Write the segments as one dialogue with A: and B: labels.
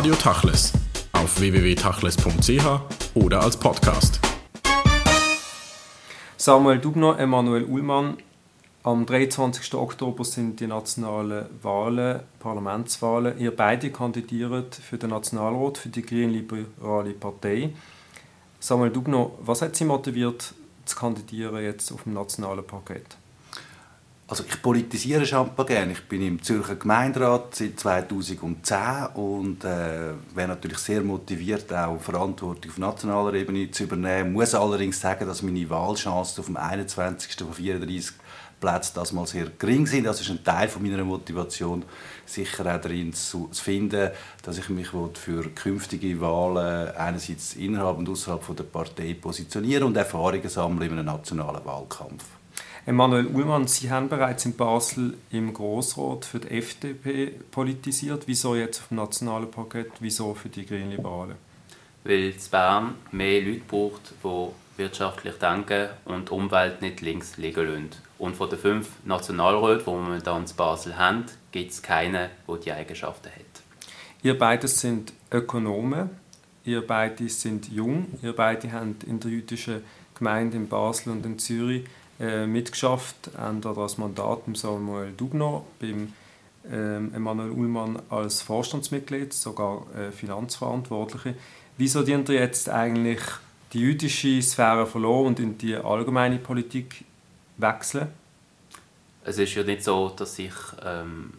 A: Radio Tachles auf www.tachles.ch oder als Podcast.
B: Samuel Dubner, Emanuel Ullmann. Am 23. Oktober sind die nationalen Wahlen, Parlamentswahlen. Ihr beide kandidiert für den Nationalrat für die Grünliberale Partei. Samuel Dubner, was hat Sie motiviert, zu kandidieren jetzt auf dem nationalen Parkett?
C: Also ich politisiere schon gerne. Ich bin im Zürcher Gemeinderat seit 2010 und äh, wäre natürlich sehr motiviert, auch Verantwortung auf nationaler Ebene zu übernehmen. Ich muss allerdings sagen, dass meine Wahlchancen auf dem 21. von 34 Plätzen das mal sehr gering sind. Das ist ein Teil von meiner Motivation, sicher auch darin zu, zu finden, dass ich mich für künftige Wahlen einerseits innerhalb und außerhalb der Partei positioniere und Erfahrungen sammeln in einem nationalen Wahlkampf.
B: Emanuel Ullmann, Sie haben bereits in Basel im Grossrat für die FDP politisiert. Wieso jetzt auf dem nationalen Parkett? Wieso für die Grünen Liberalen?
D: Weil es Bern mehr Leute braucht, die wirtschaftlich denken und die Umwelt nicht links liegen lassen. Und von den fünf Nationalräten, die wir momentan in Basel haben, gibt es keinen, der die Eigenschaften hat.
B: Ihr beide sind Ökonomen, ihr beide sind jung, ihr beide haben in der jüdischen Gemeinde in Basel und in Zürich äh, mitgeschafft, entweder das Mandat beim Samuel Dubner, beim ähm, Emanuel Ullmann als Vorstandsmitglied, sogar äh, Finanzverantwortliche. Wieso dient ihr jetzt eigentlich die jüdische Sphäre verloren und in die allgemeine Politik wechseln?
D: Es ist ja nicht so, dass ich ähm,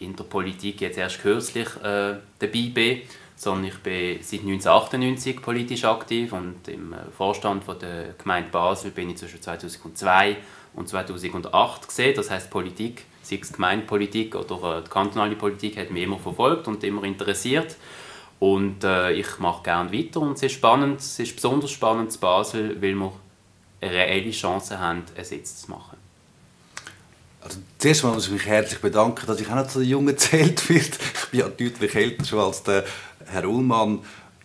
D: in der Politik jetzt erst kürzlich äh, dabei bin, sondern ich bin seit 1998 politisch aktiv und im äh, Vorstand von der Gemeinde Basel bin ich zwischen 2002 und 2008 gesehen. Das heißt Politik, sei es Gemeindepolitik oder äh, die kantonale Politik, hat mich immer verfolgt und immer interessiert. Und äh, ich mache gerne weiter und es ist spannend, es ist besonders spannend in Basel, weil wir eine reelle Chance haben, einen Sitz zu machen.
C: Also, zuerst mal muss ich mich herzlich bedanken, dass ich auch noch zu Jungen gezählt werde. Ich bin ja deutlich älter schon als der Herr Ullmann,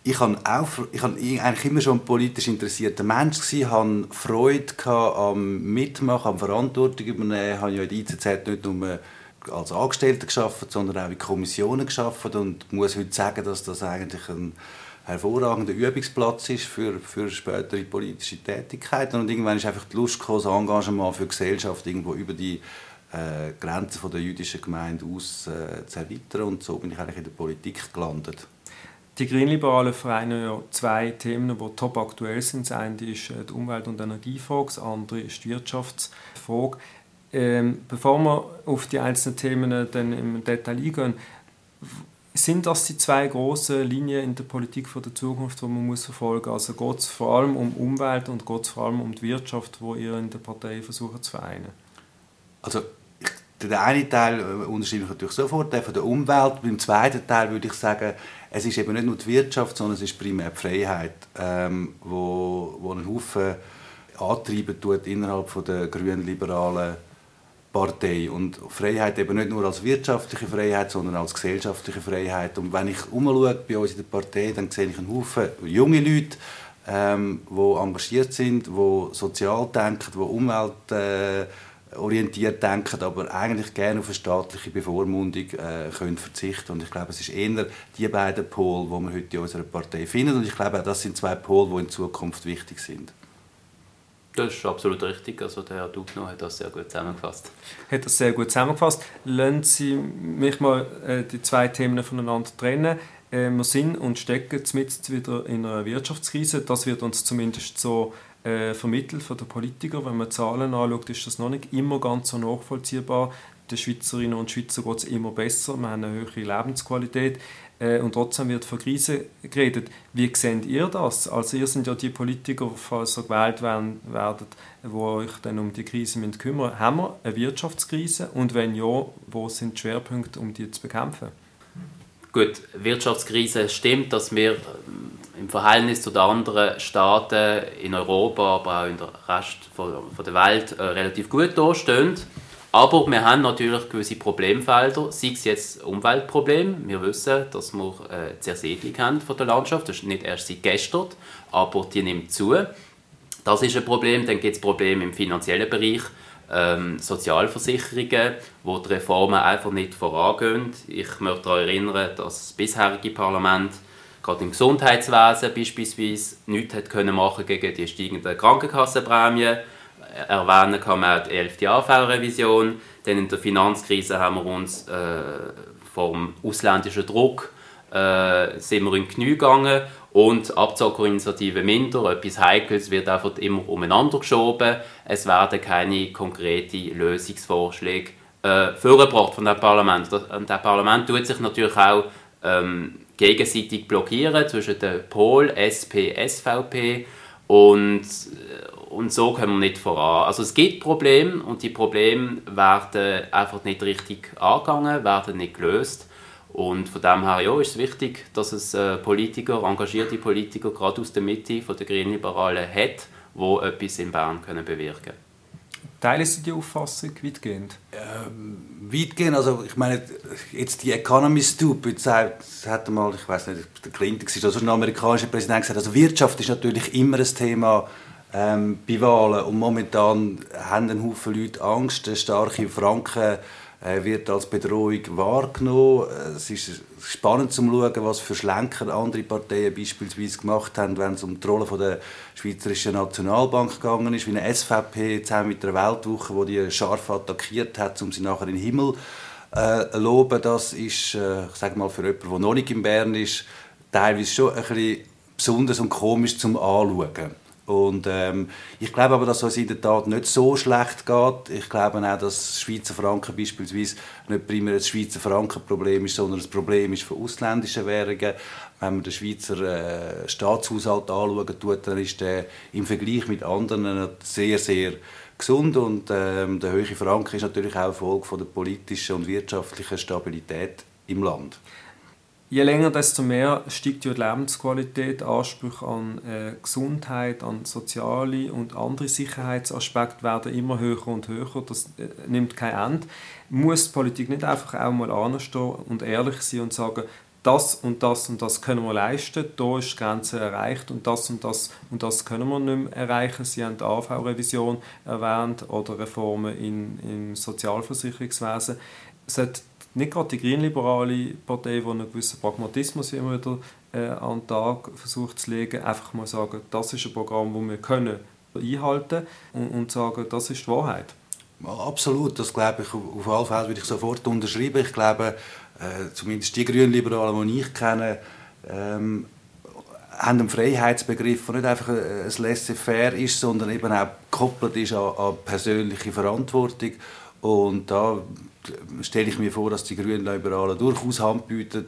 C: ich habe auch, eigentlich immer schon ein politisch interessierter Mensch gewesen, habe Freude am Mitmachen, am Verantwortung übernehmen, habe ja in der ICZ nicht nur als Angestellter geschafft, sondern auch in Kommissionen geschafft und muss heute sagen, dass das eigentlich ein hervorragender Übungsplatz ist für, für spätere politische Tätigkeiten. Und irgendwann ist einfach die Lust gekommen, das Engagement für die Gesellschaft irgendwo über die äh, Grenzen der jüdischen Gemeinde aus äh, zu erweitern. Und so bin ich eigentlich in der Politik gelandet.
B: Die Grünliberalen vereinen ja zwei Themen, die top aktuell sind. Das eine ist äh, die Umwelt- und Energiefrage, das andere ist die Wirtschaftsfrage. Ähm, bevor wir auf die einzelnen Themen dann im Detail eingehen, sind das die zwei großen Linien in der Politik von der Zukunft, die man muss verfolgen muss? Also geht es vor allem um Umwelt und geht es vor allem um die Wirtschaft, wo ihr in der Partei versucht zu vereinen?
C: Also der eine Teil äh, unterschreibe ich natürlich sofort, der von der Umwelt. Beim zweiten Teil würde ich sagen, es ist eben nicht nur die Wirtschaft, sondern es ist primär die Freiheit, ähm, wo, wo einen Haufen antreiben tut innerhalb von der grün-liberalen Partei. Und Freiheit eben nicht nur als wirtschaftliche Freiheit, sondern als gesellschaftliche Freiheit. Und wenn ich umschaue bei uns in der Partei, dann sehe ich einen Haufen junge Leute, ähm, die engagiert sind, die sozial denken, die Umwelt äh, orientiert denken, aber eigentlich gerne auf eine staatliche Bevormundung äh, können verzichten Und ich glaube, es ist eher die beiden Pole, die wir heute in unserer Partei finden. Und ich glaube, das sind zwei Pole, die in Zukunft wichtig sind.
D: Das ist absolut richtig. Also der Herr Dugno hat das sehr gut zusammengefasst.
B: Hat das sehr gut zusammengefasst. Lassen Sie mich mal äh, die zwei Themen voneinander trennen. Äh, wir sind und stecken jetzt wieder in einer Wirtschaftskrise. Das wird uns zumindest so äh, vermittelt von den Politikern. Wenn man Zahlen anschaut, ist das noch nicht immer ganz so nachvollziehbar. Den Schweizerinnen und Schweizern geht es immer besser, wir haben eine höhere Lebensqualität äh, und trotzdem wird von Krise geredet. Wie seht ihr das? Also ihr sind ja die Politiker, falls ihr gewählt werden, werdet, die euch dann um die Krise kümmern Haben wir eine Wirtschaftskrise und wenn ja, wo sind die Schwerpunkte, um die zu bekämpfen?
D: Gut, Wirtschaftskrise stimmt, dass wir im Verhältnis zu den anderen Staaten in Europa, aber auch in der Rest von, der Welt äh, relativ gut dastehen. Aber wir haben natürlich gewisse Problemfelder, sei es jetzt Umweltprobleme. Wir wissen, dass wir äh, Zersiedlung haben von der Landschaft. Das ist nicht erst seit gestern, aber die nimmt zu. Das ist ein Problem. Dann gibt es Probleme im finanziellen Bereich. ähm, Sozialversicherungen, wo die Reformen einfach nicht vorangehen. Ich möchte daran erinnern, dass das bisherige Parlament gerade im Gesundheitswesen beispielsweise nichts hat können machen gegen die steigenden Krankenkassenprämien. Erwähnen kann man auch die 11. AV-Revision. Dann in der Finanzkrise haben wir uns äh, vom ausländischen Druck äh, sind wir in Knie gegangen und Abzockerinitiative minder, etwas Heikles, wird einfach immer umeinander geschoben. Es werden keine konkreten Lösungsvorschläge äh, vorgebracht von dem Parlament. Das, das Parlament tut sich natürlich auch ähm, gegenseitig blockieren zwischen der Pol, SP, SVP und, und so kommen wir nicht voran. Also es gibt Probleme und die Probleme werden einfach nicht richtig angegangen, werden nicht gelöst. Und von dem her ja, ist es wichtig, dass es äh, Politiker, engagierte Politiker, gerade aus der Mitte von der Grünliberalen hat, die etwas in Bern können bewirken können.
B: Teilen Sie die Auffassung weitgehend?
C: Ähm, weitgehend, also ich meine, jetzt die Economy Stupid, das hat mal, ich weiß nicht, der Clinton war, also ein amerikanischer Präsident gesagt, also Wirtschaft ist natürlich immer ein Thema ähm, bei Wahlen und momentan haben ein Haufen Leute Angst, eine starke Franken wird als Bedrohung wahrgenommen. Es ist spannend zu schauen, was für Schlenker andere Parteien beispielsweise gemacht haben, wenn es um die Rolle der Schweizerischen Nationalbank gegangen ist, wie eine SVP zusammen mit der Weltwoche, wo die scharf attackiert hat, um sie nachher in den Himmel äh, loben. Das ist, äh, ich sage mal, für jemanden, der noch nicht in Bern ist, teilweise schon ein bisschen besonders und komisch zum Anschauen. Und ähm, ich glaube aber, dass es in der Tat nicht so schlecht geht. Ich glaube auch, dass Schweizer Franken beispielsweise nicht primär ein Schweizer Frankenproblem ist, sondern ein Problem ist von ausländischen Währungen. Wenn man den Schweizer äh, Staatshaushalt anschaut, tut, dann ist der im Vergleich mit anderen sehr, sehr gesund. Und ähm, der hohe Franken ist natürlich auch Folge von der politischen und wirtschaftlichen Stabilität im Land
B: je länger, desto mehr steigt die Lebensqualität, Ansprüche an äh, Gesundheit, an soziale und andere Sicherheitsaspekte werden immer höher und höher. Das äh, nimmt kein Ende. Muss die Politik nicht einfach auch mal anstehen und ehrlich sein und sagen, das und das und das können wir leisten, da ist die Grenze erreicht und das und das und das können wir nicht mehr erreichen. Sie haben die AV-Revision erwähnt oder Reformen im Sozialversicherungswesen. Es hat nicht gerade die grünliberale Partei, die einen gewissen Pragmatismus immer wieder äh, an den Tag versucht zu legen, einfach mal sagen, das ist ein Programm, das wir können einhalten und, und sagen, das ist die Wahrheit.
C: Absolut, das glaube ich, auf alle Fälle würde ich sofort unterschreiben. Ich glaube, äh, zumindest die Grünliberalen, die ich kenne, ähm, haben einen Freiheitsbegriff, der nicht einfach ein Laissez-faire ist, sondern eben auch gekoppelt ist an, an persönliche Verantwortung. Und da stelle ich mir vor, dass die Grünliberalen durchaus Hand bieten,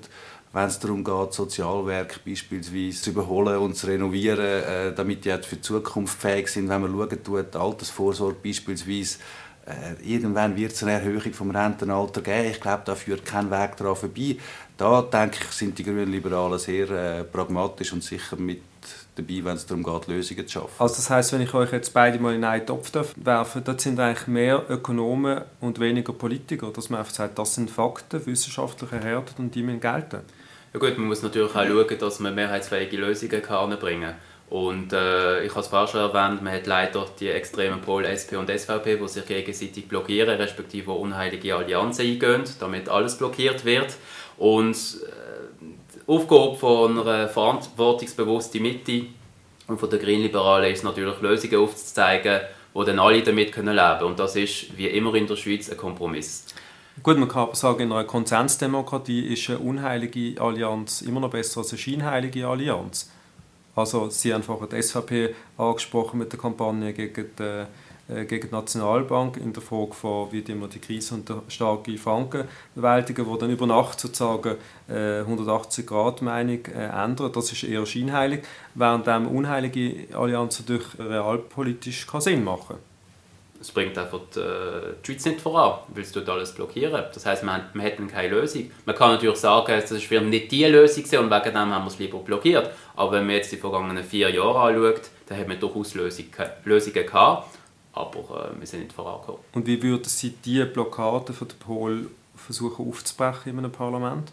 C: wenn es darum geht, Sozialwerke beispielsweise zu überholen und zu renovieren, äh, damit die für die Zukunft fähig sind. Wenn man schauen tut, Altersvorsorge beispielsweise, äh, irgendwann wird es eine Erhöhung vom Rentenalter geben. Ich glaube, da führt kein Weg daran vorbei. Da denke ich, sind die Grünliberalen sehr äh, pragmatisch und sicher mit dabei, wenn es darum geht, Lösungen zu schaffen.
B: Also das heißt, wenn ich euch jetzt beide mal in einen Topf werfe, dort sind eigentlich mehr Ökonomen und weniger Politiker, dass man einfach sagt, das sind Fakten, wissenschaftlich erhärtet und die müssen gelten.
D: Ja gut, man muss natürlich auch schauen, dass man mehrheitsfähige Lösungen heranbringen kann. Und äh, ich habe es vorher schon erwähnt, man hat leider die extremen Pole SP und SVP, die sich gegenseitig blockieren, respektive unheilige Allianzen eingehen, damit alles blockiert wird. Und äh, Aufgabe von einer verantwortungsbewussten Mitte und von den Grünliberalen ist natürlich Lösungen aufzuzeigen, wo dann alle damit leben können. Und das ist wie immer in der Schweiz ein Kompromiss.
B: Gut, man kann sagen, in einer Konsensdemokratie ist eine unheilige Allianz immer noch besser als eine scheinheilige Allianz. Also Sie haben vorhin die SVP angesprochen mit der Kampagne gegen die äh, gegen die Nationalbank in der Frage von, wie wir die Krise und der starke Franken bewältigen, wo dann über Nacht sozusagen äh, 180-Grad-Meinung äh, ändert. Das ist eher scheinheilig, während dem unheilige Allianzen durch realpolitisch kann Sinn machen
D: es bringt einfach die, äh, Schweiz nicht voran, weil es alles blockieren. Das heißt, man, man keine Lösung. Man kann natürlich sagen, das ist für nicht die Lösung und wegen dem haben wir es lieber blockiert. Aber wenn man jetzt die vergangenen vier Jahre anschaut, dann hat man durchaus Lösungen gehabt aber äh, wir sind nicht vorangekommen.
B: Und wie würden Sie diese Blockade von der Pol versuchen aufzubrechen in einem Parlament?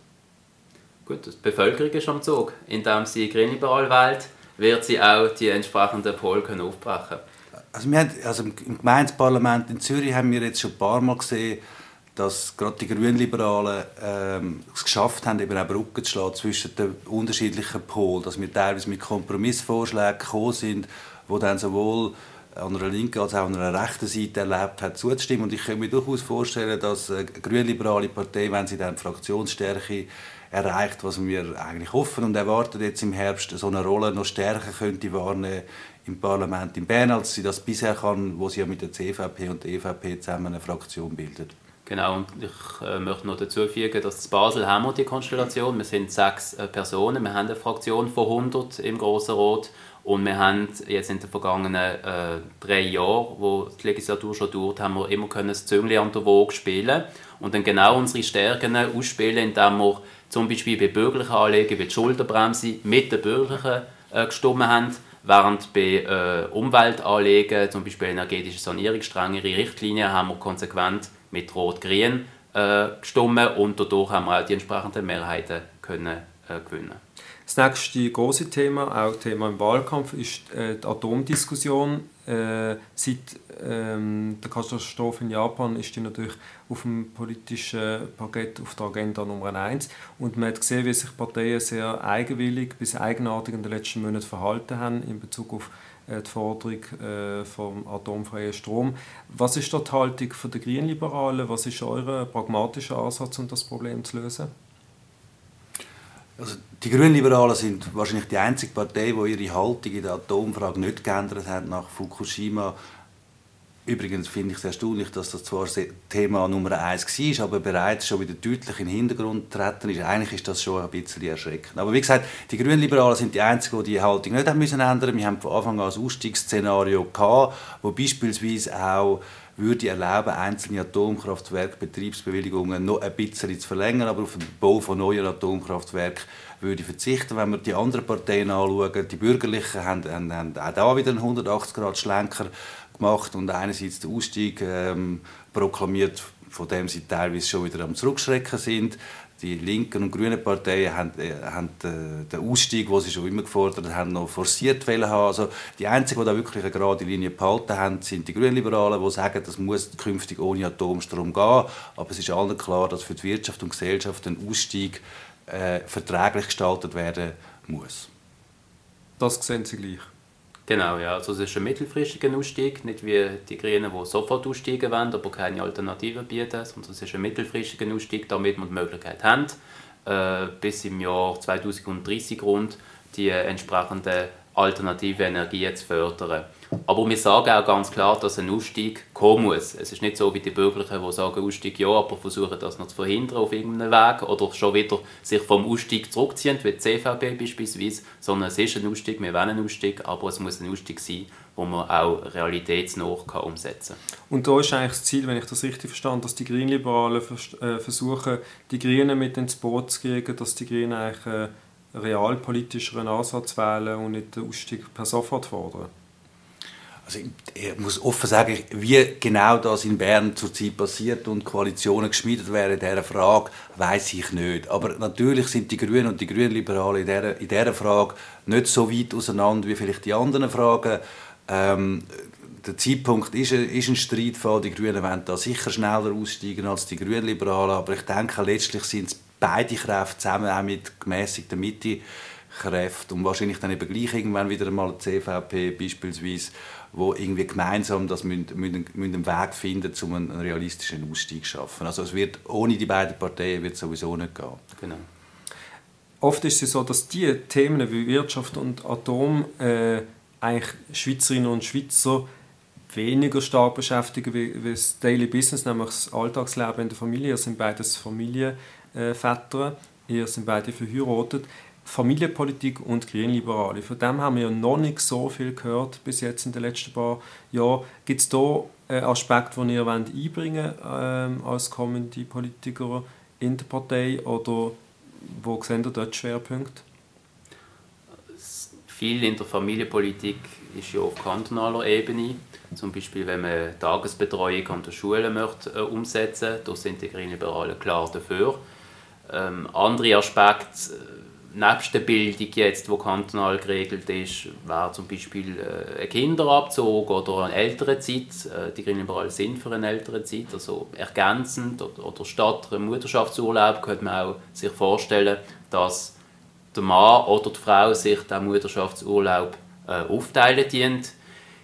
D: Gut, die Bevölkerung ist am Zug. Indem sie grünliberal wählt, wird sie auch die entsprechenden Pole aufbrechen
C: Also, wir haben, also im Gemeindeparlament in Zürich haben wir jetzt schon ein paar Mal gesehen, dass gerade die Grünliberalen ähm, es geschafft haben, eben eine Brücke zu schlagen zwischen den unterschiedlichen Polen, dass wir teilweise mit Kompromissvorschlägen gekommen sind, wo dann sowohl an einer linken als auch an einer rechten Seite erlebt hat, zuzustimmen. Und ich kann mir durchaus vorstellen, dass eine grünliberale Partei, wenn sie dann Fraktionsstärke erreicht, was wir eigentlich hoffen und erwarten jetzt im Herbst, so eine Rolle noch stärker könnte wahrnehmen im Parlament in Bern, als sie das bisher kann, wo sie ja mit der CVP und der EVP zusammen eine Fraktion bildet.
D: Genau, und ich äh, möchte noch dazu fügen, dass in Basel haben wir die Konstellation. Wir sind sechs äh, Personen, wir haben eine Fraktion von 100 im Grossen Rat und wir haben jetzt in den vergangenen äh, drei Jahren, wo die Legislatur schon dauert, haben wir immer können das Züngli an der Waage spielen und dann genau unsere Stärken ausspielen, indem wir zum Beispiel bei bürgerlichen Anliegen wie die Schulterbremse mit den Bürgerlichen äh, gestimmt haben, während bei äh, Umweltanliegen, zum Beispiel energetische Sanierung, strengere Richtlinien, haben wir konsequent mit Rot-Grün äh, gestimmt und dadurch haben wir auch die entsprechenden Mehrheiten können, äh, gewinnen.
B: Das nächste große Thema, auch Thema im Wahlkampf, ist äh, die Atomdiskussion. Äh, seit ähm, der Katastrophe in Japan ist die natürlich auf dem politischen Parkett auf der Agenda Nummer 1. Und man hat gesehen, wie sich Parteien sehr eigenwillig bis eigenartig in den letzten Monaten verhalten haben in Bezug auf äh, die Forderung vom atomfreien Strom. Was ist dort die Haltung der Grünliberalen? Was ist euer pragmatischer Ansatz, um das Problem zu lösen?
C: Also die Grünliberalen sind wahrscheinlich die einzige Partei, die ihre Haltung in der Atomfrage nicht geändert hat nach Fukushima. Übrigens finde ich es erstaunlich, dass das zwar Thema Nummer eins war, aber bereits schon wieder deutlich in den Hintergrund getreten ist. Eigentlich ist das schon ein bisschen erschreckend. Aber wie gesagt, die Grünliberalen sind die Einzigen, die die Haltung nicht haben müssen ändern Wir haben von Anfang an ein Ausstiegsszenario gehabt, wo beispielsweise auch würde erlauben, einzelne Atomkraftwerke Betriebsbewilligungen noch ein bisschen zu verlängern, aber auf den Bau von neuen Atomkraftwerken würde verzichten. Wenn wir die anderen Parteien anschauen, die Bürgerlichen haben, haben, haben auch da wieder einen 180-Grad-Schlenker gemacht und einerseits den Ausstieg ähm, proklamiert, von dem sie teilweise schon wieder am Zurückschrecken sind. Die linken und grünen Parteien haben, äh, haben äh, den Ausstieg, den sie schon immer gefordert haben, noch forciert haben. Also die einzigen, die da wirklich eine gerade Linie behalten haben, sind die Grünliberalen, die sagen, das muss künftig ohne Atomstrom gehen. Aber es ist allen klar, dass für die Wirtschaft und Gesellschaft ein Ausstieg äh, verträglich gestaltet werden muss.
B: Das sehen Sie gleich.
D: Genau, ja. Also es ist ein mittelfristiger Ausstieg, nicht wie die Grünen, die sofort aussteigen wollen, aber keine Alternative bieten, sondern es ist ein mittelfristiger Ausstieg, damit wir die Möglichkeit haben, äh, bis im Jahr 2030 rund die entsprechenden alternative Energien zu fördern. Aber wir sagen auch ganz klar, dass ein Ausstieg kommen muss. Es ist nicht so wie die Bürgerlichen, die sagen Ausstieg ja, aber versuchen das noch zu verhindern auf irgendeinem Weg oder schon wieder sich vom Ausstieg zurückziehen, wie die CVP beispielsweise, sondern es ist ein Ausstieg, wir wollen einen Ausstieg, aber es muss ein Ausstieg sein, wo man auch realitätsnah umsetzen kann.
B: Und da ist eigentlich das Ziel, wenn ich das richtig verstand, dass die Grünliberalen äh, versuchen, die Grünen mit ins Boot zu kriegen, dass die Grünen eigentlich einen realpolitischeren Ansatz wählen und nicht den Ausstieg per sofort fordern.
C: Also ich muss offen sagen, wie genau das in Bern zurzeit passiert und Koalitionen geschmiedet werden in dieser Frage, weiß ich nicht. Aber natürlich sind die Grünen und die Grünliberalen in dieser, in dieser Frage nicht so weit auseinander wie vielleicht die anderen Fragen. Ähm, der Zeitpunkt ist, ist ein Streitfall. Die Grünen wollen da sicher schneller aussteigen als die Grünliberalen. Aber ich denke, letztlich sind es beide Kräfte zusammen, auch mit gemäßigter Mitte. Kräfte und wahrscheinlich dann eben gleich irgendwann wieder mal die CVP beispielsweise wo irgendwie gemeinsam das müssen, müssen, müssen einen Weg finden, um einen realistischen Ausstieg zu schaffen. Also es wird ohne die beiden Parteien wird sowieso nicht gehen.
D: Genau.
B: Oft ist es so, dass die Themen wie Wirtschaft und Atom äh, eigentlich Schweizerinnen und Schweizer weniger stark beschäftigen wie, wie das Daily Business, nämlich das Alltagsleben in der Familie. Ihr sind beides Familienväter, ihr sind beide verheiratet. Familienpolitik und Grünliberale. Von dem haben wir noch nicht so viel gehört bis jetzt in den letzten paar Jahren. Gibt es da einen Aspekt, den ihr einbringen wollt, äh, als kommende Politiker in der Partei oder wo seht ihr dort Schwerpunkte?
D: Viel in der Familienpolitik ist ja auf kantonaler Ebene. Zum Beispiel, wenn man Tagesbetreuung an der Schule möchte, äh, umsetzen möchte, da sind die Grünliberalen klar dafür. Ähm, andere Aspekte nebst der Bildung jetzt, die kantonal geregelt ist, wäre zum Beispiel äh, ein Kinderabzug oder eine ältere Zeit. Äh, die Grünliberalen sind für eine ältere Zeit, also ergänzend oder, oder statt einem Mutterschaftsurlaub könnte man auch sich vorstellen, dass der Mann oder die Frau sich den Mutterschaftsurlaub äh, aufteilen dient.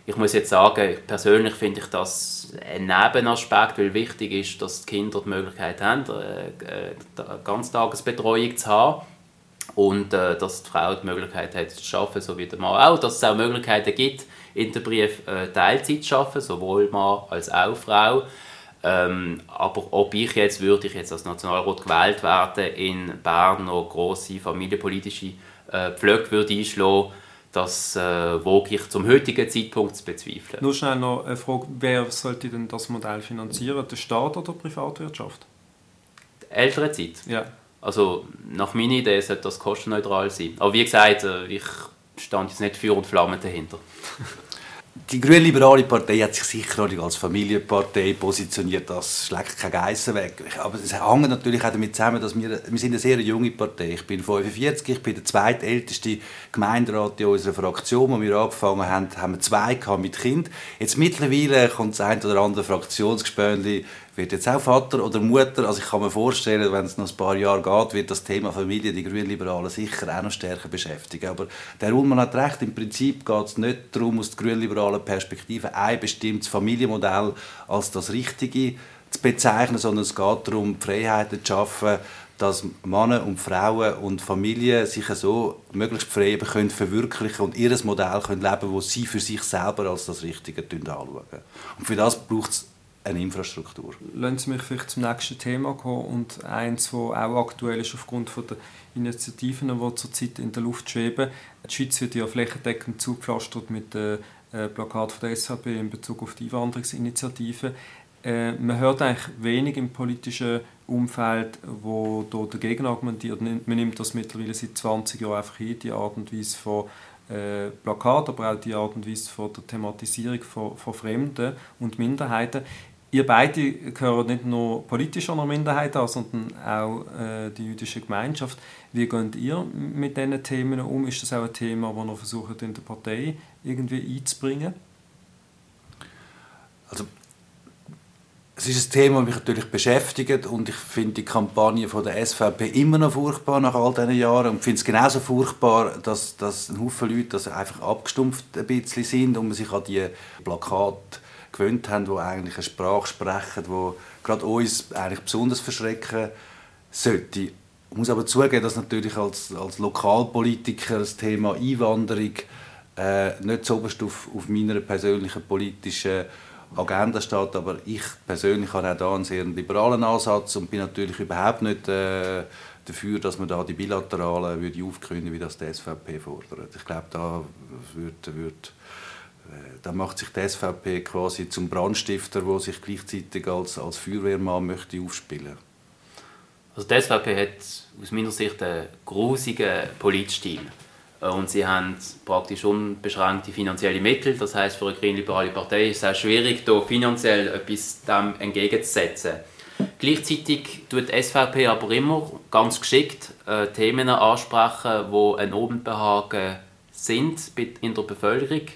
D: Ich muss jetzt sagen, persönlich finde ich das ein Nebenaspekt, weil wichtig ist, dass die Kinder die Möglichkeit haben, äh, Ganztagesbetreuung zu haben und äh, dass die Frau die Möglichkeit hat zu arbeiten, so wie der Mann auch, dass es auch Möglichkeiten gibt, in dem Brief äh, Teilzeit zu arbeiten, sowohl Mann als auch Frau. Ähm, aber ob ich jetzt, würde ich jetzt als Nationalrat gewählt werden, in Bern noch grosse familienpolitische äh, Pflöcke würde einschlagen, das äh, wage ich zum heutigen Zeitpunkt zu bezweifeln.
B: Nur schnell noch eine Frage, wer sollte denn das Modell finanzieren, der Staat oder die Privatwirtschaft?
D: Die ältere Zeit?
B: Ja.
D: Also nach meiner Idee sollte das kostenneutral sein. Aber wie gesagt, äh, ich stand jetzt nicht für und Flammen dahinter.
C: Die grünliberale Partei hat sich sicher auch als Familienpartei positioniert. Das schlägt keine Geissen weg. Aber es hängt natürlich auch damit zusammen, dass wir, wir sind eine sehr junge Partei. Ich bin 45, ich bin der zweitälteste Gemeinderat in unserer Fraktion. Als wir angefangen haben, haben wir zwei mit Kind. Jetzt mittlerweile kommt das ein oder andere Fraktionsgespönli wird jetzt auch Vater oder Mutter. Also ich kann mir vorstellen, wenn es noch ein paar Jahre geht, wird das Thema Familie die Grünliberalen sicher auch noch stärker beschäftigen. Aber der Ullmann hat recht, im Prinzip geht es nicht darum, aus der grünliberalen Perspektive ein bestimmtes Familienmodell als das Richtige zu bezeichnen, sondern es geht darum, Freiheiten zu schaffen, dass Männer und Frauen und Familien sich so möglichst frei können verwirklichen und ihr Modell können leben, das sie für sich selber als das Richtige anschauen. Und für das braucht es eine Infrastruktur.
B: Lassen Sie mich vielleicht zum nächsten Thema kommen und eins, das auch aktuell ist aufgrund der Initiativen, die zurzeit in der Luft schweben. Die Schweiz wird ja flächendeckend zugepflastert mit dem äh, Plakat von der SVP in Bezug auf die Einwanderungsinitiative. Äh, man hört eigentlich wenig im politischen Umfeld, wo dort dagegen argumentiert. Man nimmt das mittlerweile seit 20 Jahren einfach hin, die Art und Weise von äh, Plakat, aber auch die Art und Weise von der Thematisierung von, von Fremden und Minderheiten. Ihr beide gehören nicht nur politisch einer Minderheit an, sondern auch äh, die jüdische Gemeinschaft. Wie geht ihr mit diesen Themen um? Ist das auch ein Thema, das ihr versucht in der Partei irgendwie einzubringen?
C: Also es ist ein Thema, das mich natürlich beschäftigt und ich finde die Kampagne von der SVP immer noch furchtbar nach all diesen Jahren und finde es genauso furchtbar, dass, dass ein Haufen Leute das einfach abgestumpft ein bisschen sind und man sich an die Plakate gewöhnt haben, die eigentlich eine Sprache sprechen, die gerade uns eigentlich besonders verschrecken sollte. Ich muss aber zugeben, dass natürlich als, als Lokalpolitiker das Thema Einwanderung äh, nicht so auf, auf meiner persönlichen politischen Agenda steht, aber ich persönlich habe auch da einen sehr liberalen Ansatz und bin natürlich überhaupt nicht äh, dafür, dass man da die bilateralen würde aufkündigen, wie das die SVP fordert. Ich glaube, da wird, wird äh, da macht sich die SVP quasi zum Brandstifter, wo sich gleichzeitig als, als Feuerwehrmann möchte aufspielen.
D: Also die SVP hat aus meiner Sicht einen grusigen Politstil. Äh, und sie haben praktisch unbeschränkte finanzielle Mittel. Das heißt, für eine grünliberale Partei ist es auch schwierig, da finanziell etwas dem entgegenzusetzen. Gleichzeitig tut die SVP aber immer ganz geschickt äh, Themen ansprechen, die ein Obenbehagen sind in der Bevölkerung.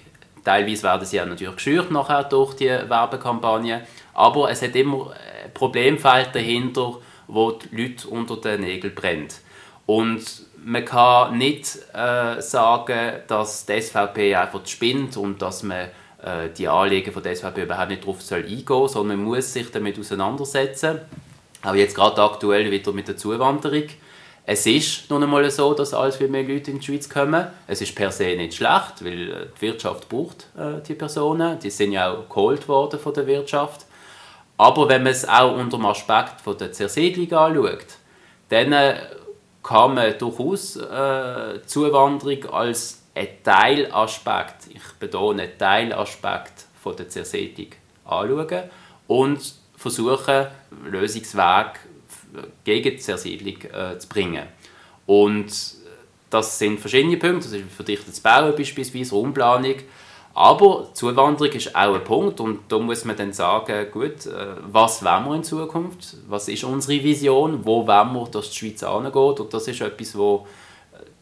D: Teilweise werden sie ja natürlich geschürt nachher durch die Werbekampagne, aber es hat immer ein Problemfeld dahinter, wo die Leute unter den Nägeln brennt. Und man kann nicht äh, sagen, dass die SVP einfach spinnt und dass man äh, die Anliegen von der SVP überhaupt nicht darauf soll eingehen soll, sondern man muss sich damit auseinandersetzen. Auch jetzt gerade aktuell wieder mit der Zuwanderung. Es ist nun einmal so, dass alles viel mehr Leute in die Schweiz kommen. Es ist per se nicht schlecht, weil äh, die Wirtschaft braucht äh, die Personen. Die sind ja auch geholt worden von der Wirtschaft. Aber wenn man es auch unter dem Aspekt von der Zersiedlung anschaut, dann äh, kann man durchaus äh, Zuwanderung als ein Teilaspekt, ich betone Teilaspekt von der Zersetzung anschauen und versuchen, Lösungswege gegen die Zersiedlung äh, zu bringen. Und das sind verschiedene Punkte, das ist verdichtetes Bauen beispielsweise, Raumplanung, aber Zuwanderung ist auch ein Punkt und da muss man dann sagen, gut, äh, was wollen wir in Zukunft? Was ist unsere Vision? Wo wollen wir, dass die Schweiz angeht? Und das ist etwas, wo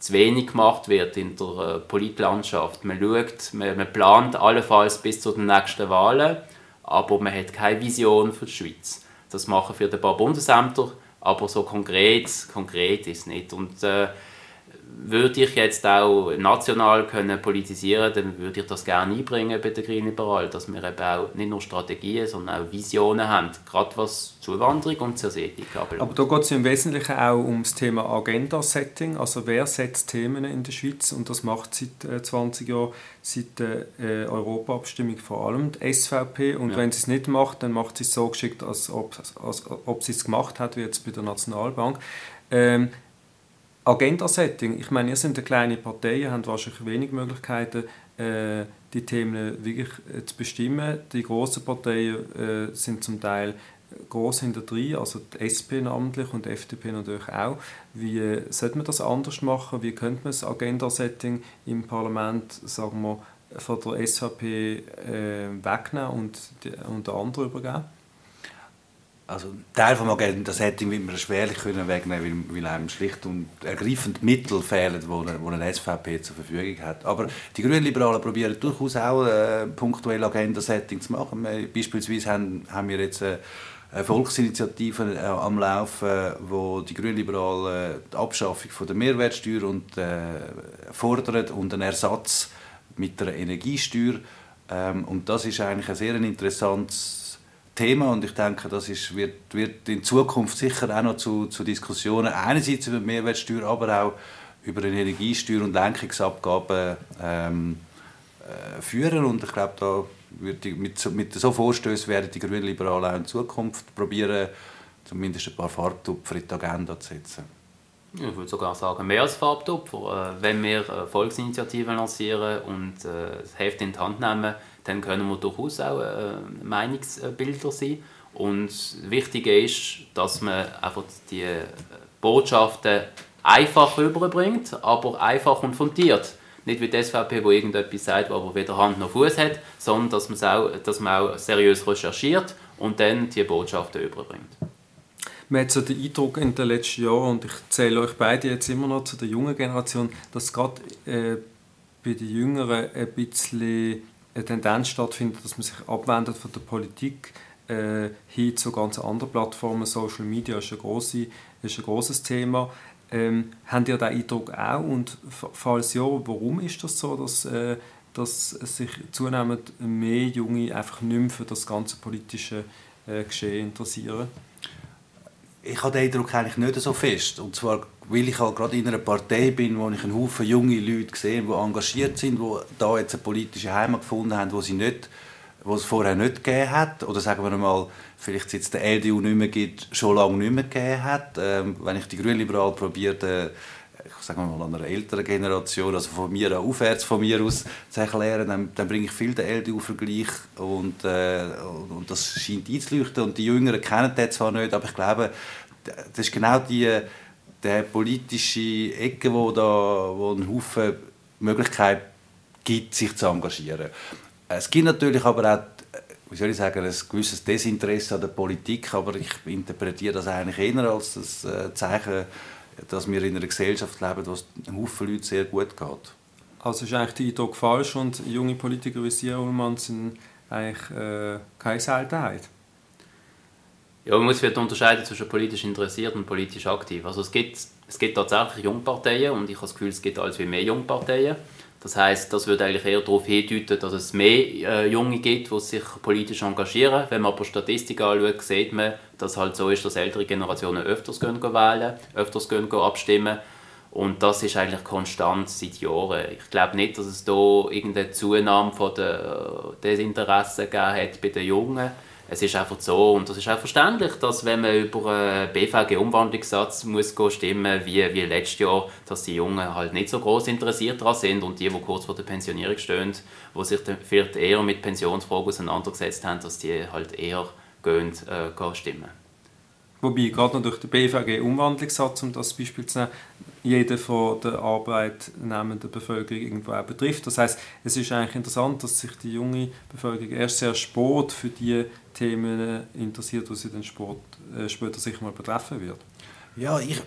D: zu wenig gemacht wird in der äh, Politlandschaft. Man schaut, man, man plant allenfalls bis zu den nächsten Wahlen, aber man hat keine Vision für die Schweiz. Das machen für ein paar Bundesämter, aber so konkret, konkret ist es nicht. Und, äh, würde ich jetzt auch national können politisieren dann würde ich das gerne einbringen bei den Grünen Liberalen, dass wir eben auch nicht nur Strategien, sondern auch Visionen haben, gerade was Zuwanderung und Zersetzung
B: anbelangt. Aber da geht es im Wesentlichen auch um das Thema Agenda-Setting, also wer setzt Themen in der Schweiz und das macht seit 20 äh, Jahren, seit der äh, Europaabstimmung vor allem die SVP und ja. wenn sie es nicht macht, dann macht sie es so geschickt, als ob, als ob sie es gemacht hat, wie jetzt bei der Nationalbank. Ähm, Agenda-Setting. Ich meine, ihr seid eine kleine Partei, habt wahrscheinlich wenig Möglichkeiten, äh, die Themen wirklich äh, zu bestimmen. Die grossen Parteien äh, sind zum Teil groß hinter drin, also die SP namentlich und die FDP natürlich auch. Wie äh, sollte man das anders machen? Wie könnte man das Agenda-Setting im Parlament, sagen wir, von der SVP äh, wegnehmen und, die, und den anderen übergeben?
C: Also Teil vom Agenda-Setting wird man schwerlich können wegnehmen weil, weil einem schlicht und ergreifend Mittel fehlen, die eine, eine SVP zur Verfügung hat. Aber die Grünliberalen probieren durchaus auch äh, punktuell Agenda-Setting zu machen. Wir, beispielsweise haben, haben wir jetzt äh, eine Volksinitiative äh, am Laufen, wo die Grünliberalen die Abschaffung von der Mehrwertsteuer und, äh, fordern und einen Ersatz mit der Energiesteuer. Ähm, und das ist eigentlich ein sehr interessantes Thema und ich denke, das ist, wird, wird in Zukunft sicher auch noch zu, zu Diskussionen einerseits über die Mehrwertsteuer, aber auch über eine Energiesteuer und Lenkungsabgaben ähm, äh, führen und ich glaube, da wird die, mit, mit so Vorstößen werden die Grünen Liberalen auch in Zukunft probieren, zumindest ein paar Farbtupfer in die Agenda zu setzen.
D: Ich würde sogar sagen, mehr als Farbtupfer. Äh, wenn wir Volksinitiativen lancieren und äh, das Heft in die Hand nehmen, dann können wir durchaus auch äh, Meinungsbilder sein. Und wichtig ist, dass man einfach die äh, Botschaften einfach rüberbringt, aber einfach und fundiert. Nicht wie die SVP, wo irgendetwas sagt, wo aber weder Hand noch Fuß hat, sondern dass, auch, dass man auch seriös recherchiert und dann die Botschaften überbringt.
B: Man hat so den Eindruck in den letzten Jahren, und ich zähle euch beide jetzt immer noch zu der jungen Generation, dass gerade äh, bei den Jüngeren ein bisschen eine Tendenz stattfindet, dass man sich abwendet von der Politik äh, hin zu ganz anderen Plattformen. Social Media ist ein, grosse, ist ein grosses Thema. Ähm, habt ihr diesen Eindruck auch? Und falls ja, warum ist das so, dass, äh, dass sich zunehmend mehr Junge einfach nicht mehr für das ganze politische äh, Geschehen interessieren?
C: Ich habe den Eindruck eigentlich nicht so fest. Und zwar weil ich halt gerade in einer Partei bin, wo ich einen Haufen junge Leute sehe, die engagiert sind, die da jetzt eine politische Heimat gefunden haben, wo sie nicht wo es vorher nicht gegeben hat, oder sagen wir mal, vielleicht jetzt der LDU nicht mehr gibt, schon lange nicht mehr gegeben hat. Ähm, wenn ich die Grünliberalen probiere, ich sage mal einer älteren Generation, also von mir aufwärts von mir aus zu erklären, dann, dann bringe ich viel den LDU-Vergleich und, äh, und das scheint einzuleuchten und die Jüngeren kennen das zwar nicht, aber ich glaube, das ist genau die der politische Ecke, wo da wo einen Haufen Möglichkeiten gibt, sich zu engagieren. Es gibt natürlich aber auch wie soll ich sagen, ein gewisses Desinteresse an der Politik, aber ich interpretiere das eigentlich eher als das äh, Zeichen, dass wir in einer Gesellschaft leben, wo es einem Haufen Leuten sehr gut geht.
B: Also ist eigentlich der Eindruck falsch und junge Politiker wie Sie, Ullmann, sind eigentlich äh, keine Seltenheit?
D: Ja, man muss unterscheiden zwischen politisch interessiert und politisch aktiv. Also es gibt, es gibt tatsächlich Jungparteien und ich habe das Gefühl, es gibt als wie mehr Jungparteien. Das heißt, das würde eigentlich eher darauf hindeuten, dass es mehr äh, Junge gibt, die sich politisch engagieren. Wenn man aber Statistiken anschaut, sieht man, dass halt so ist, dass ältere Generationen öfters gehen, wählen, öfters gehen, abstimmen. Und das ist eigentlich konstant seit Jahren. Ich glaube nicht, dass es da irgendeine Zunahme von der Desinteresse gegeben hat bei den Jungen es ist einfach so, und das ist auch verständlich, dass wenn man über einen BVG-Umwandlungssatz muss stimmen wie, wie letztes Jahr, dass die Jungen halt nicht so groß interessiert daran sind und die, die kurz vor der Pensionierung stehen, die sich vielleicht eher mit Pensionsfragen auseinandergesetzt haben, dass die halt eher gehen, äh, stimmen.
B: Wobei gerade noch durch den BVG-Umwandlungssatz, um das Beispiel zu nehmen, jeder von der arbeitnehmenden Bevölkerung irgendwo auch betrifft. Das heißt, es ist eigentlich interessant, dass sich die junge Bevölkerung erst sehr spät für die Themen interessiert, die sie dann Sport, äh, später sicher mal betreffen wird.
C: Ja, ich,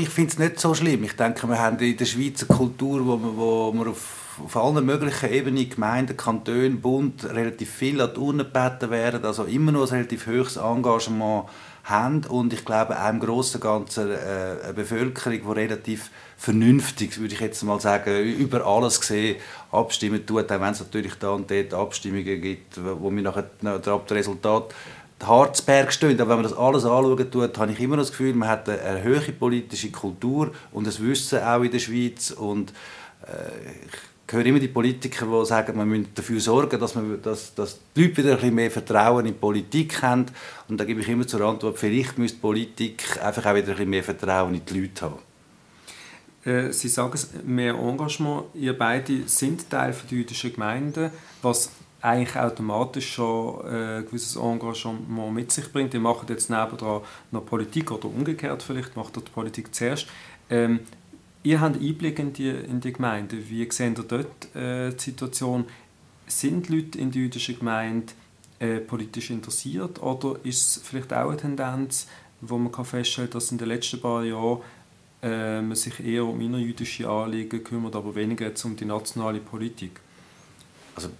C: ich finde es nicht so schlimm. Ich denke, wir haben in der Schweiz eine Kultur, wo wir, wo wir auf, auf allen möglichen Ebenen, Gemeinden, Kantonen, Bund, relativ viel an die Urne gebeten werden, also immer noch ein relativ hohes Engagement haben und ich glaube auch im und Ganzen äh, eine Bevölkerung, die relativ vernünftig, würde ich jetzt mal sagen, über alles gesehen abstimmen tut, auch wenn es natürlich da und dort Abstimmungen gibt, wo wir nachher das Resultat Harzberg stehen. Aber wenn man das alles anschauen tut, habe ich immer das Gefühl, man hat eine, höhere politische Kultur und das Wissen auch in der Schweiz und äh, ich höre immer die Politiker, die sagen, man müsse dafür sorgen, dass, man, dass, dass die Leute wieder ein bisschen mehr Vertrauen in die Politik haben. Und da gebe ich immer zur Antwort, vielleicht müsste die Politik einfach auch wieder ein bisschen mehr Vertrauen in die Leute haben.
B: Äh, Sie sagen es, mehr Engagement. Ihr beide sind Teil der jüdischen Gemeinde, was eigentlich automatisch schon äh, ein gewisses Engagement mit sich bringt. Ihr macht jetzt nebenan noch Politik oder umgekehrt vielleicht, macht ihr die Politik zuerst. Ähm, ihr habt Einblick in die, in die Gemeinde. Wie seht ihr dort äh, die Situation? Sind Leute in der jüdischen Gemeinde äh, politisch interessiert oder ist es vielleicht auch eine Tendenz, wo man kann feststellen kann, dass in den letzten paar Jahren äh, man sich eher um innerjüdische Anliegen kümmert, aber weniger jetzt um die nationale Politik?
C: Also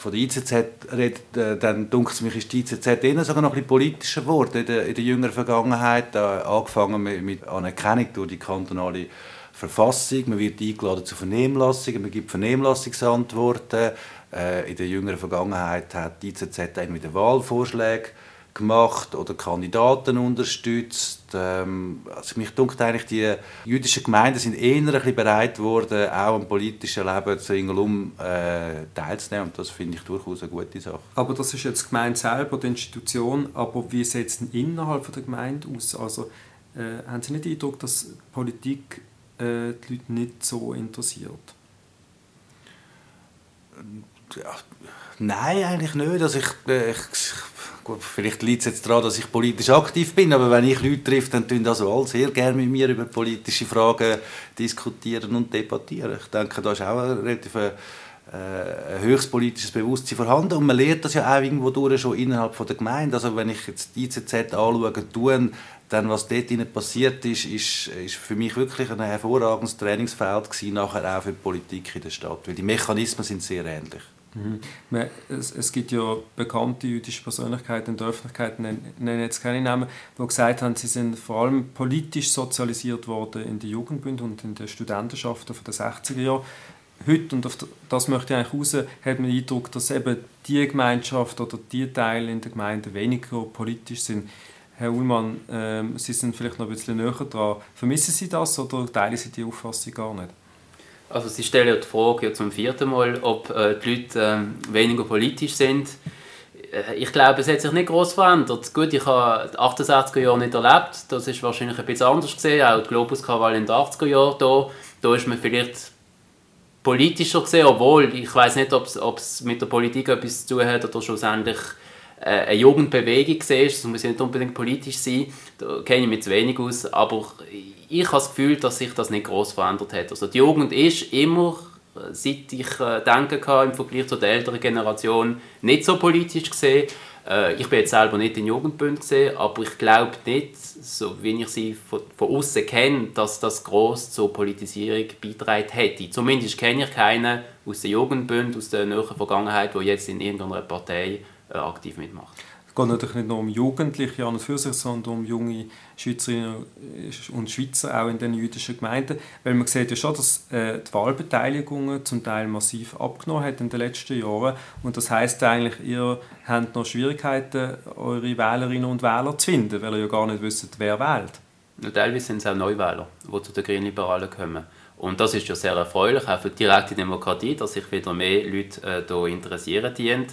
C: von der ICZ redet, äh, dann denkt es mich, ist die ICZ eher sogar noch ein bisschen politischer geworden in der, in der jüngeren Vergangenheit, äh, angefangen mit, mit Anerkennung durch die kantonale Verfassung, man wird eingeladen zu Vernehmlassungen, man gibt Vernehmlassungsantworten. Äh, in der jüngeren Vergangenheit hat die ICZ auch den Wahlvorschlägen gemacht oder Kandidaten unterstützt. Ähm, also mich denkt eigentlich, die jüdischen Gemeinden sind eher ein bisschen bereit geworden, auch am politischen Leben zu Ingelum äh, teilzunehmen und das finde ich durchaus eine gute Sache.
B: Aber das ist jetzt die Gemeinde selber, die Institution, aber wie sieht es innerhalb der Gemeinde aus? Also äh, haben Sie nicht den Eindruck, dass Politik äh, die Leute nicht so interessiert?
C: Ja, nein, eigentlich nicht. Also ich, äh, ich Gut, vielleicht liegt es jetzt daran, dass ich politisch aktiv bin, aber wenn ich Leute treffe, dann tun also alle sehr gerne mit mir über politische Fragen diskutieren und debattieren. Ich denke, da ist auch ein relativ äh, ein höchst politisches Bewusstsein vorhanden und man lernt das ja auch irgendwo durch schon innerhalb der Gemeinde. Also wenn ich jetzt die ICZ anschaue, tun, dann was dort passiert ist, ist, ist für mich wirklich ein hervorragendes Trainingsfeld gewesen, nachher auch für die Politik in der Stadt, weil die Mechanismen sind sehr ähnlich.
B: Mhm. Es, gibt ja bekannte jüdische Persönlichkeiten in der Öffentlichkeit, nenne jetzt keine Namen, die gesagt haben, sie sind vor allem politisch sozialisiert worden in den Jugendbünden und in den Studentenschaften der 60er Jahre. Heute, und auf das möchte ich eigentlich raus, hat man den Eindruck, dass eben die Gemeinschaft oder die Teile in der Gemeinde weniger politisch sind. Herr Ullmann, äh, Sie sind vielleicht noch ein bisschen näher dran. Vermissen Sie das oder teilen Sie die Auffassung gar nicht?
D: Also Sie stellen ja die Frage ja zum vierten Mal, ob äh, die Leute äh, weniger politisch sind. Äh, ich glaube, es hat sich nicht groß verändert. Gut, ich habe die 68er Jahre nicht erlebt. Das ist wahrscheinlich ein bisschen anders gesehen. Auch die Globus-Krawall in den 80er Jahren da. Da ist man vielleicht politischer gesehen, obwohl ich weiß nicht, ob es mit der Politik etwas zu tun hat oder schlussendlich äh, eine Jugendbewegung ist. Das muss ja nicht unbedingt politisch sein. Da kenne ich mich zu wenig aus. Aber ich habe das Gefühl, dass sich das nicht groß verändert hat. Also die Jugend ist immer, seit ich äh, denken kann, im Vergleich zur älteren Generation, nicht so politisch gesehen. Äh, ich bin jetzt selber nicht in Jugendbund gesehen, aber ich glaube nicht, so wie ich sie von, von außen kenne, dass das groß zur Politisierung beitragen hätte. Zumindest kenne ich keinen aus der Jugendbund, aus der näheren Vergangenheit, der jetzt in irgendeiner Partei äh, aktiv mitmacht
B: geht natürlich nicht nur um Jugendliche an und für sich, sondern um junge Schweizerinnen und Schweizer, auch in den jüdischen Gemeinden. Weil man sieht ja schon, dass äh, die Wahlbeteiligung zum Teil massiv abgenommen hat in den letzten Jahren. Und das heißt eigentlich, ihr habt noch Schwierigkeiten, eure Wählerinnen und Wähler zu finden, weil ihr ja gar nicht wisst, wer wählt.
D: Ja, teilweise sind es auch Neuwähler, die zu den Grünliberalen kommen. Und das ist ja sehr erfreulich, auch für die direkte Demokratie, dass sich wieder mehr Leute äh, hier interessieren. Dienen.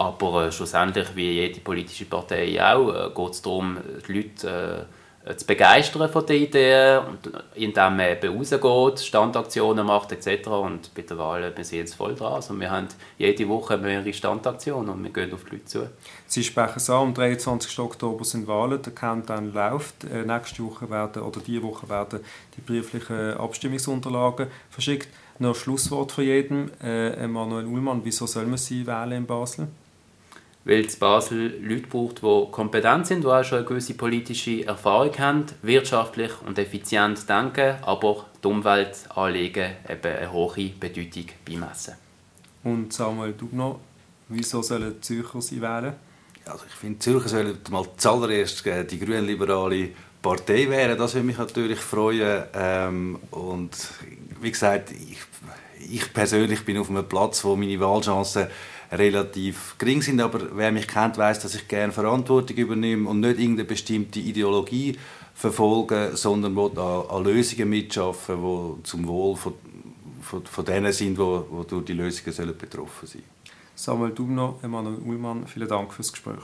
D: Aber äh, schlussendlich, wie jede politische Partei auch, äh, geht es darum, die Leute äh, zu begeistern von den Ideen, und, äh, indem man eben rausgeht, Standaktionen macht etc. Und bei der Wahl wir sind jetzt voll dran. Also wir haben jede Woche mehrere Standaktionen und wir gehen auf die Leute zu.
B: Sie sprechen es an, am 23. Oktober sind Wahlen, der Countdown läuft. Äh, nächste Woche werden, oder diese Woche werden die brieflichen Abstimmungsunterlagen verschickt. Noch ein Schlusswort von jedem. Äh, Emanuel Ullmann, wieso soll man Sie wählen in Basel?
D: Weil es Basel Leute braucht, die kompetent sind, die auch schon eine gewisse politische Erfahrung haben, wirtschaftlich und effizient denken, aber die Umweltanliegen eben eine hohe Bedeutung beimessen.
B: Und Samuel Dubno, wieso sollen die Zürcher sie wählen?
C: Also ich finde, Zürcher sollen mal zuallererst äh, die grünliberale Partei wählen. Das würde mich natürlich freuen. Ähm, und wie gesagt, ich, ich persönlich bin auf einem Platz, wo meine Wahlchancen relativ gering sind, aber wer mich kennt, weiß, dass ich gerne Verantwortung übernehme und nicht irgendeine bestimmte Ideologie verfolge, sondern will an, an Lösungen mitschaffen, die zum Wohl von, von, von denen sind, die, die durch die Lösungen sollen betroffen sein
B: Samuel Dubno, Emanuel Ullmann, vielen Dank fürs Gespräch.